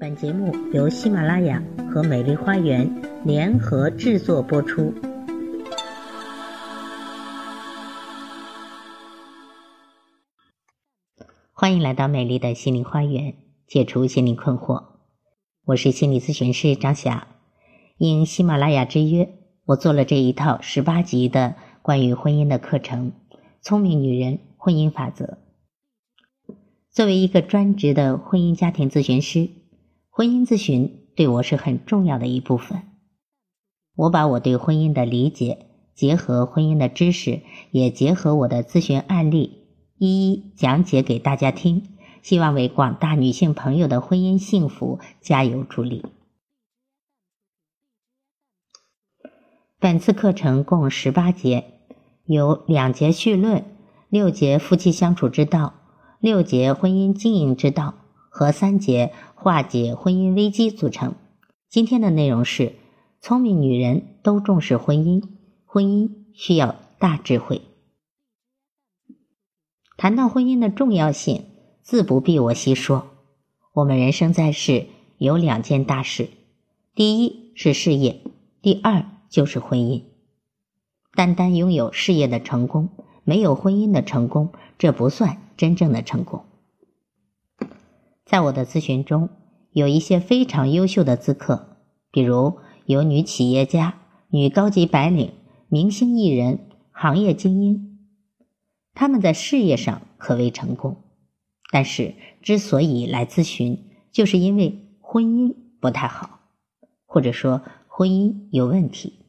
本节目由喜马拉雅和美丽花园联合制作播出。欢迎来到美丽的心灵花园，解除心灵困惑。我是心理咨询师张霞。应喜马拉雅之约，我做了这一套十八集的关于婚姻的课程《聪明女人婚姻法则》。作为一个专职的婚姻家庭咨询师。婚姻咨询对我是很重要的一部分。我把我对婚姻的理解，结合婚姻的知识，也结合我的咨询案例，一一讲解给大家听，希望为广大女性朋友的婚姻幸福加油助力。本次课程共十八节，有两节绪论，六节夫妻相处之道，六节婚姻经营之道。和三节化解婚姻危机组成。今天的内容是：聪明女人都重视婚姻，婚姻需要大智慧。谈到婚姻的重要性，自不必我细说。我们人生在世有两件大事，第一是事业，第二就是婚姻。单单拥有事业的成功，没有婚姻的成功，这不算真正的成功。在我的咨询中，有一些非常优秀的咨客，比如有女企业家、女高级白领、明星艺人、行业精英，他们在事业上可谓成功，但是之所以来咨询，就是因为婚姻不太好，或者说婚姻有问题。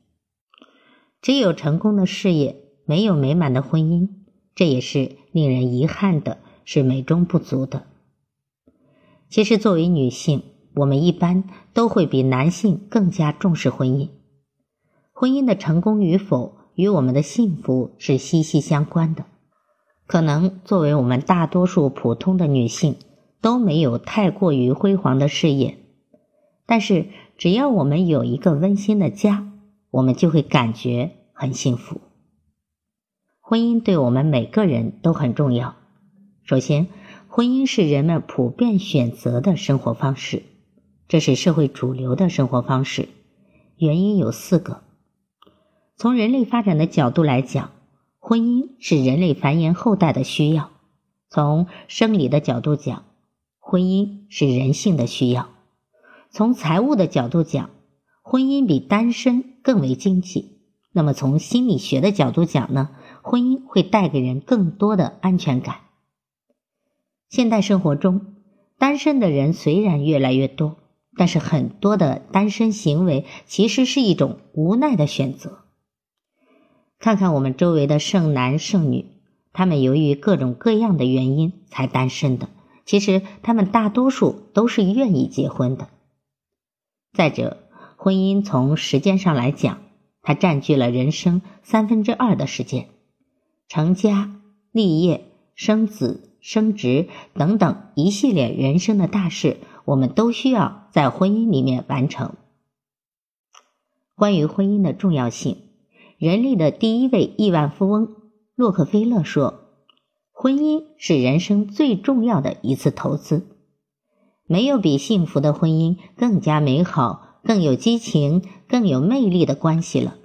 只有成功的事业，没有美满的婚姻，这也是令人遗憾的，是美中不足的。其实，作为女性，我们一般都会比男性更加重视婚姻。婚姻的成功与否与我们的幸福是息息相关的。可能作为我们大多数普通的女性，都没有太过于辉煌的事业，但是只要我们有一个温馨的家，我们就会感觉很幸福。婚姻对我们每个人都很重要。首先，婚姻是人们普遍选择的生活方式，这是社会主流的生活方式。原因有四个。从人类发展的角度来讲，婚姻是人类繁衍后代的需要；从生理的角度讲，婚姻是人性的需要；从财务的角度讲，婚姻比单身更为经济。那么从心理学的角度讲呢？婚姻会带给人更多的安全感。现代生活中，单身的人虽然越来越多，但是很多的单身行为其实是一种无奈的选择。看看我们周围的剩男剩女，他们由于各种各样的原因才单身的，其实他们大多数都是愿意结婚的。再者，婚姻从时间上来讲，它占据了人生三分之二的时间，成家立业、生子。升职等等一系列人生的大事，我们都需要在婚姻里面完成。关于婚姻的重要性，人类的第一位亿万富翁洛克菲勒说：“婚姻是人生最重要的一次投资，没有比幸福的婚姻更加美好、更有激情、更有魅力的关系了。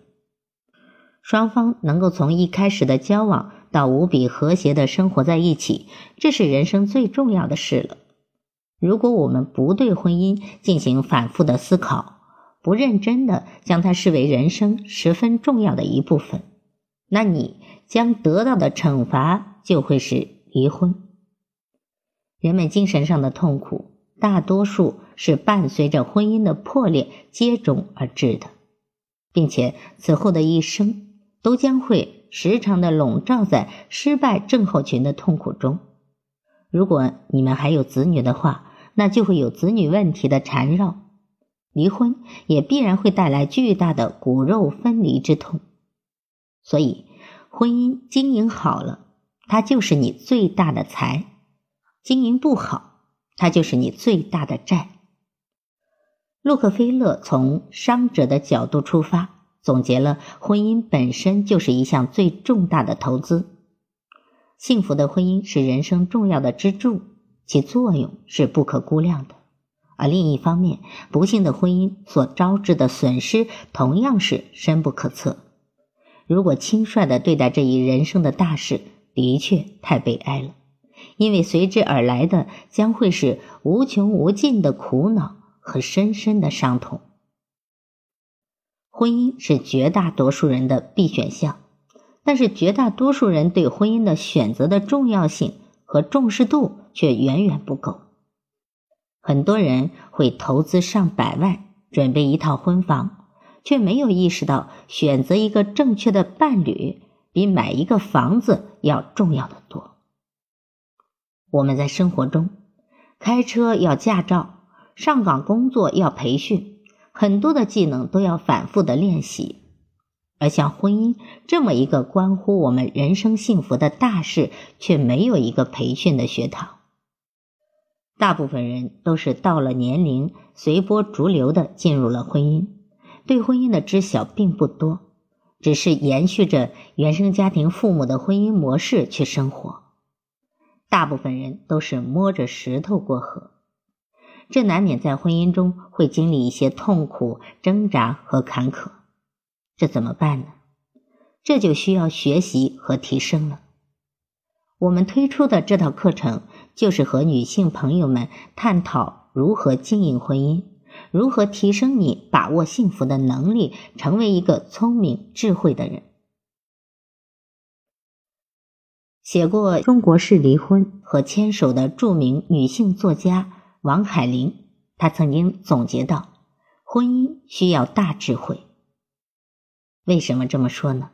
双方能够从一开始的交往。”到无比和谐的生活在一起，这是人生最重要的事了。如果我们不对婚姻进行反复的思考，不认真的将它视为人生十分重要的一部分，那你将得到的惩罚就会是离婚。人们精神上的痛苦，大多数是伴随着婚姻的破裂接踵而至的，并且此后的一生都将会。时常的笼罩在失败症候群的痛苦中。如果你们还有子女的话，那就会有子女问题的缠绕。离婚也必然会带来巨大的骨肉分离之痛。所以，婚姻经营好了，它就是你最大的财；经营不好，它就是你最大的债。洛克菲勒从伤者的角度出发。总结了，婚姻本身就是一项最重大的投资。幸福的婚姻是人生重要的支柱，其作用是不可估量的。而另一方面，不幸的婚姻所招致的损失同样是深不可测。如果轻率的对待这一人生的大事，的确太悲哀了，因为随之而来的将会是无穷无尽的苦恼和深深的伤痛。婚姻是绝大多数人的必选项，但是绝大多数人对婚姻的选择的重要性和重视度却远远不够。很多人会投资上百万准备一套婚房，却没有意识到选择一个正确的伴侣比买一个房子要重要的多。我们在生活中，开车要驾照，上岗工作要培训，很多的技能都要反复的练习，而像婚姻这么一个关乎我们人生幸福的大事，却没有一个培训的学堂。大部分人都是到了年龄，随波逐流的进入了婚姻，对婚姻的知晓并不多，只是延续着原生家庭父母的婚姻模式去生活。大部分人都是摸着石头过河，这难免在婚姻中会经历一些痛苦、挣扎和坎坷。这怎么办呢？这就需要学习和提升了。我们推出的这套课程。就是和女性朋友们探讨如何经营婚姻，如何提升你把握幸福的能力，成为一个聪明智慧的人。写过《中国式离婚》和《牵手》的著名女性作家王海玲，她曾经总结到：婚姻需要大智慧。为什么这么说呢？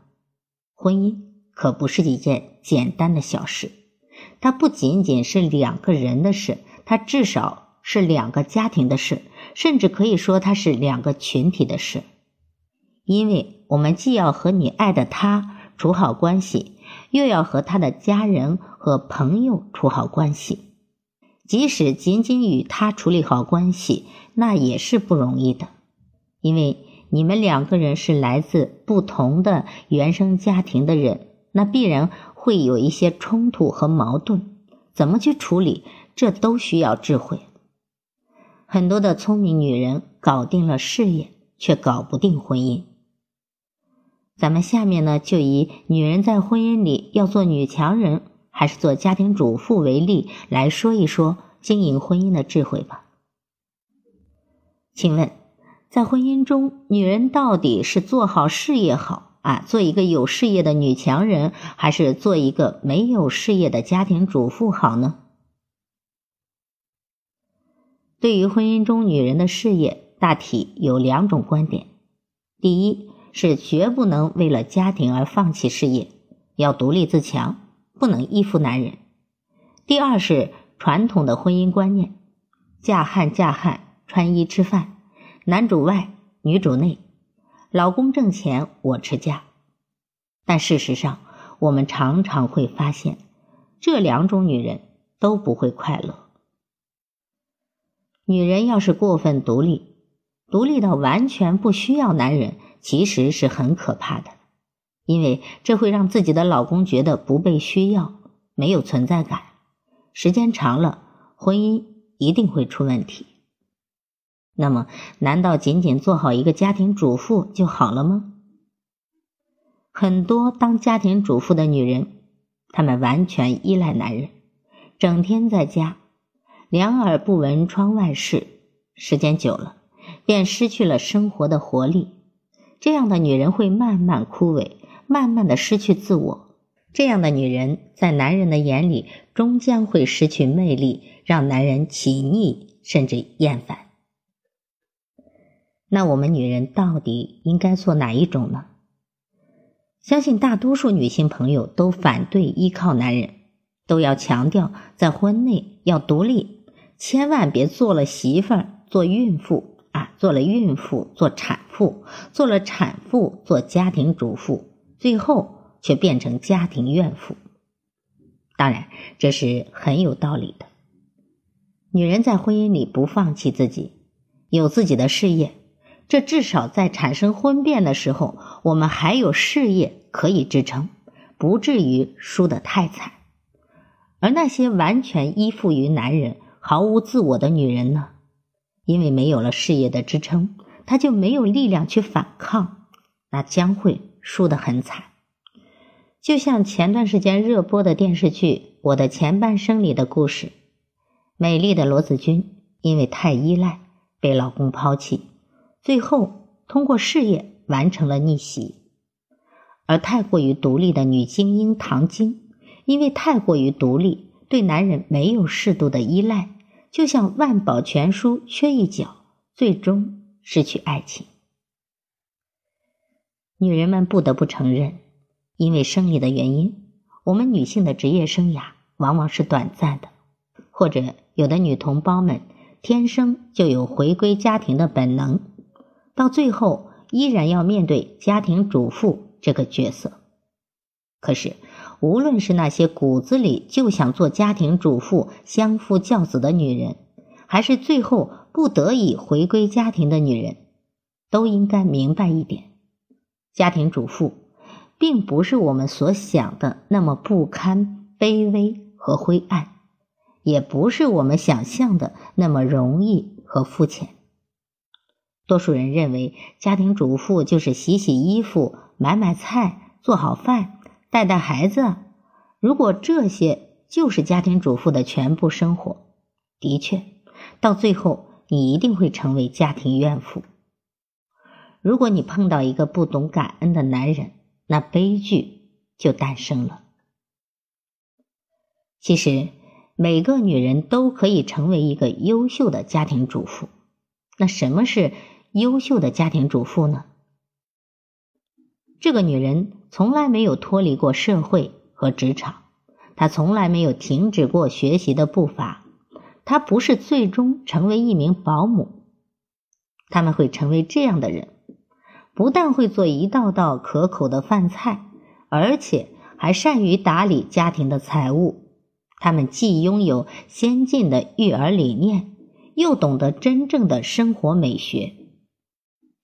婚姻可不是一件简单的小事。它不仅仅是两个人的事，它至少是两个家庭的事，甚至可以说它是两个群体的事。因为我们既要和你爱的他处好关系，又要和他的家人和朋友处好关系。即使仅仅与他处理好关系，那也是不容易的，因为你们两个人是来自不同的原生家庭的人，那必然。会有一些冲突和矛盾，怎么去处理？这都需要智慧。很多的聪明女人搞定了事业，却搞不定婚姻。咱们下面呢，就以女人在婚姻里要做女强人还是做家庭主妇为例，来说一说经营婚姻的智慧吧。请问，在婚姻中，女人到底是做好事业好？啊，做一个有事业的女强人，还是做一个没有事业的家庭主妇好呢？对于婚姻中女人的事业，大体有两种观点：第一是绝不能为了家庭而放弃事业，要独立自强，不能依附男人；第二是传统的婚姻观念：嫁汉嫁汉，穿衣吃饭，男主外，女主内。老公挣钱，我持家。但事实上，我们常常会发现，这两种女人都不会快乐。女人要是过分独立，独立到完全不需要男人，其实是很可怕的，因为这会让自己的老公觉得不被需要，没有存在感。时间长了，婚姻一定会出问题。那么，难道仅仅做好一个家庭主妇就好了吗？很多当家庭主妇的女人，她们完全依赖男人，整天在家，两耳不闻窗外事，时间久了，便失去了生活的活力。这样的女人会慢慢枯萎，慢慢的失去自我。这样的女人在男人的眼里，终将会失去魅力，让男人起腻甚至厌烦。那我们女人到底应该做哪一种呢？相信大多数女性朋友都反对依靠男人，都要强调在婚内要独立，千万别做了媳妇儿做孕妇啊，做了孕妇做产妇，做了产妇做家庭主妇，最后却变成家庭怨妇。当然，这是很有道理的。女人在婚姻里不放弃自己，有自己的事业。这至少在产生婚变的时候，我们还有事业可以支撑，不至于输得太惨。而那些完全依附于男人、毫无自我的女人呢？因为没有了事业的支撑，她就没有力量去反抗，那将会输得很惨。就像前段时间热播的电视剧《我的前半生》里的故事，美丽的罗子君因为太依赖，被老公抛弃，最后通过事业完成了逆袭；而太过于独立的女精英唐晶，因为太过于独立，对男人没有适度的依赖，就像万宝全书缺一角，最终失去爱情。女人们不得不承认。因为生理的原因，我们女性的职业生涯往往是短暂的，或者有的女同胞们天生就有回归家庭的本能，到最后依然要面对家庭主妇这个角色。可是，无论是那些骨子里就想做家庭主妇、相夫教子的女人，还是最后不得已回归家庭的女人，都应该明白一点：家庭主妇。并不是我们所想的那么不堪、卑微和灰暗，也不是我们想象的那么容易和肤浅。多数人认为家庭主妇就是洗洗衣服、买买菜、做好饭、带带孩子。如果这些就是家庭主妇的全部生活，的确，到最后你一定会成为家庭怨妇。如果你碰到一个不懂感恩的男人，那悲剧就诞生了。其实，每个女人都可以成为一个优秀的家庭主妇。那什么是优秀的家庭主妇呢？这个女人从来没有脱离过社会和职场，她从来没有停止过学习的步伐。她不是最终成为一名保姆，他们会成为这样的人。不但会做一道道可口的饭菜，而且还善于打理家庭的财务。他们既拥有先进的育儿理念，又懂得真正的生活美学。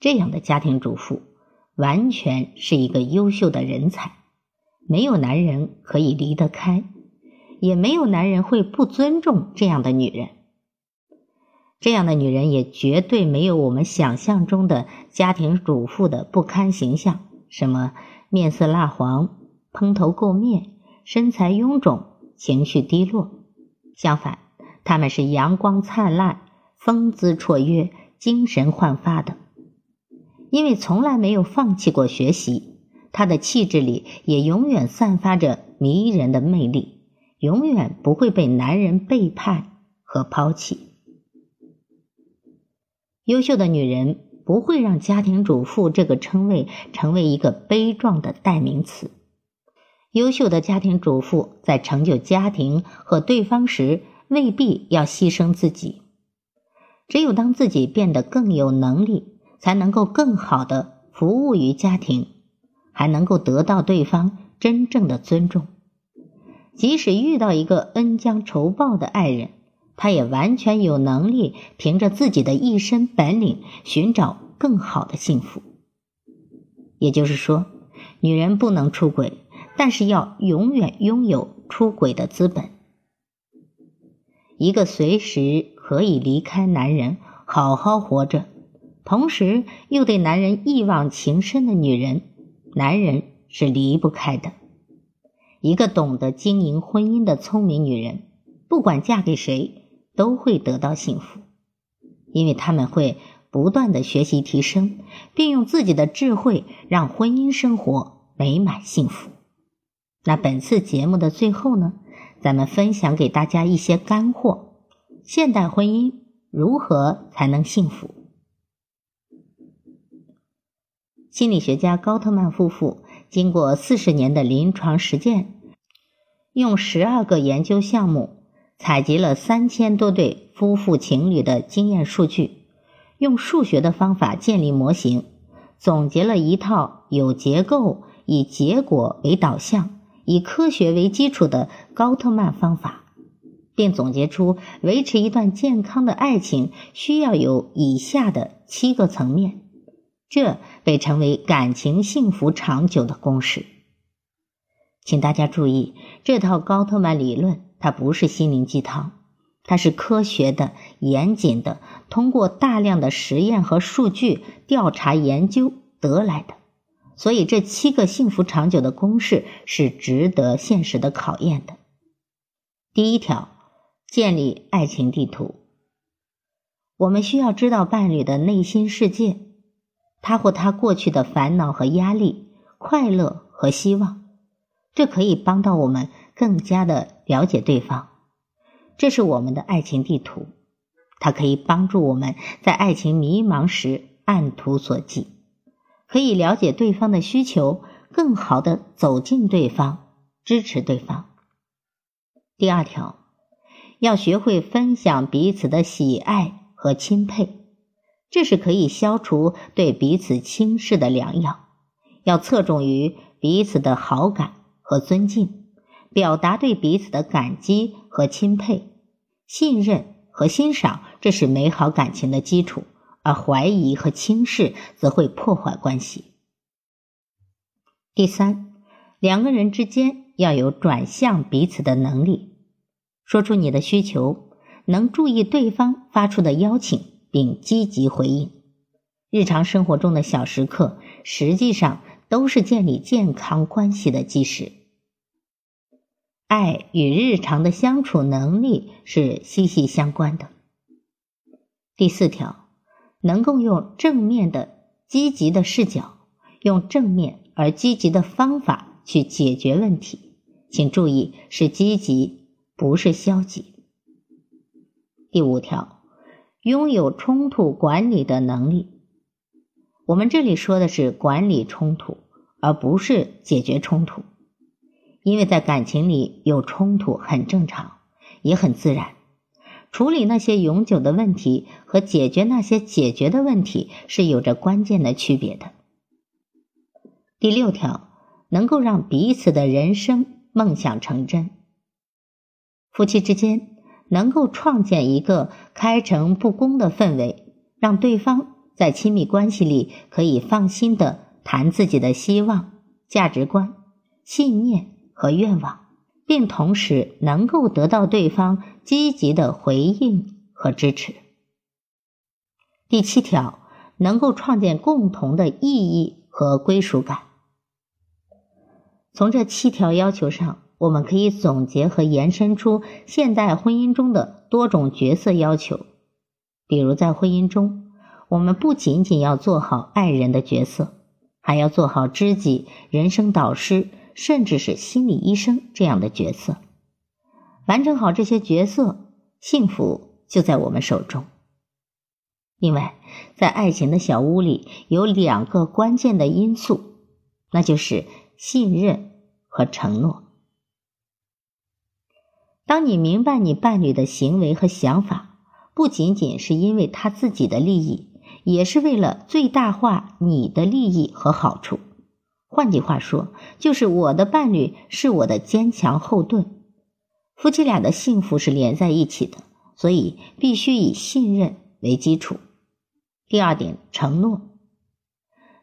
这样的家庭主妇完全是一个优秀的人才，没有男人可以离得开，也没有男人会不尊重这样的女人。这样的女人也绝对没有我们想象中的家庭主妇的不堪形象，什么面色蜡黄、蓬头垢面、身材臃肿、情绪低落。相反，她们是阳光灿烂、风姿绰约、精神焕发的。因为从来没有放弃过学习，她的气质里也永远散发着迷人的魅力，永远不会被男人背叛和抛弃。优秀的女人不会让家庭主妇这个称谓成为一个悲壮的代名词。优秀的家庭主妇在成就家庭和对方时，未必要牺牲自己。只有当自己变得更有能力，才能够更好的服务于家庭，还能够得到对方真正的尊重。即使遇到一个恩将仇报的爱人。她也完全有能力凭着自己的一身本领寻找更好的幸福。也就是说，女人不能出轨，但是要永远拥有出轨的资本。一个随时可以离开男人好好活着，同时又对男人一往情深的女人，男人是离不开的。一个懂得经营婚姻的聪明女人，不管嫁给谁。都会得到幸福，因为他们会不断的学习提升，并用自己的智慧让婚姻生活美满幸福。那本次节目的最后呢，咱们分享给大家一些干货：现代婚姻如何才能幸福？心理学家高特曼夫妇经过四十年的临床实践，用十二个研究项目。采集了三千多对夫妇情侣的经验数据，用数学的方法建立模型，总结了一套有结构、以结果为导向、以科学为基础的高特曼方法，并总结出维持一段健康的爱情需要有以下的七个层面，这被称为感情幸福长久的公式。请大家注意，这套高特曼理论。它不是心灵鸡汤，它是科学的、严谨的，通过大量的实验和数据调查研究得来的。所以，这七个幸福长久的公式是值得现实的考验的。第一条，建立爱情地图。我们需要知道伴侣的内心世界，他或他过去的烦恼和压力、快乐和希望，这可以帮到我们更加的了解对方。这是我们的爱情地图，它可以帮助我们在爱情迷茫时按图索骥，可以了解对方的需求，更好的走进对方，支持对方。第二条，要学会分享彼此的喜爱。和钦佩，这是可以消除对彼此轻视的良药。要侧重于彼此的好感和尊敬，表达对彼此的感激和钦佩、信任和欣赏，这是美好感情的基础。而怀疑和轻视则会破坏关系。第三，两个人之间要有转向彼此的能力，说出你的需求。能注意对方发出的邀请，并积极回应。日常生活中的小时刻，实际上都是建立健康关系的基石。爱与日常的相处能力是息息相关的。第四条，能够用正面的、积极的视角，用正面而积极的方法去解决问题。请注意，是积极，不是消极。第五条，拥有冲突管理的能力。我们这里说的是管理冲突，而不是解决冲突。因为在感情里有冲突很正常，也很自然。处理那些永久的问题和解决那些解决的问题是有着关键的区别的。第六条，能够让彼此的人生梦想成真。夫妻之间。能够创建一个开诚布公的氛围，让对方在亲密关系里可以放心的谈自己的希望、价值观、信念和愿望，并同时能够得到对方积极的回应和支持。第七条，能够创建共同的意义和归属感。从这七条要求上。我们可以总结和延伸出现代婚姻中的多种角色要求，比如在婚姻中，我们不仅仅要做好爱人的角色，还要做好知己、人生导师，甚至是心理医生这样的角色。完成好这些角色，幸福就在我们手中。另外，在爱情的小屋里有两个关键的因素，那就是信任和承诺。当你明白你伴侣的行为和想法，不仅仅是因为他自己的利益，也是为了最大化你的利益和好处。换句话说，就是我的伴侣是我的坚强后盾。夫妻俩的幸福是连在一起的，所以必须以信任为基础。第二点，承诺。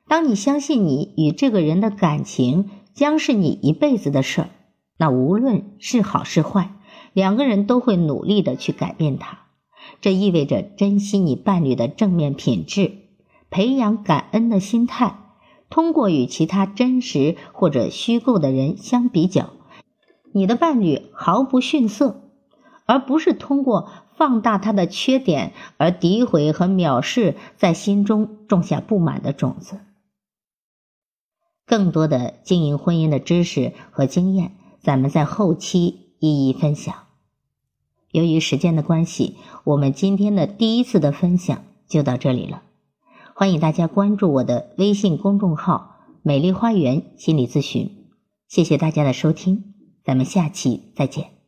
当你相信你与这个人的感情将是你一辈子的事儿，那无论是好是坏。两个人都会努力的去改变他，这意味着珍惜你伴侣的正面品质，培养感恩的心态。通过与其他真实或者虚构的人相比较，你的伴侣毫不逊色，而不是通过放大他的缺点而诋毁和藐视，在心中种下不满的种子。更多的经营婚姻的知识和经验，咱们在后期一一分享。由于时间的关系，我们今天的第一次的分享就到这里了。欢迎大家关注我的微信公众号“美丽花园心理咨询”。谢谢大家的收听，咱们下期再见。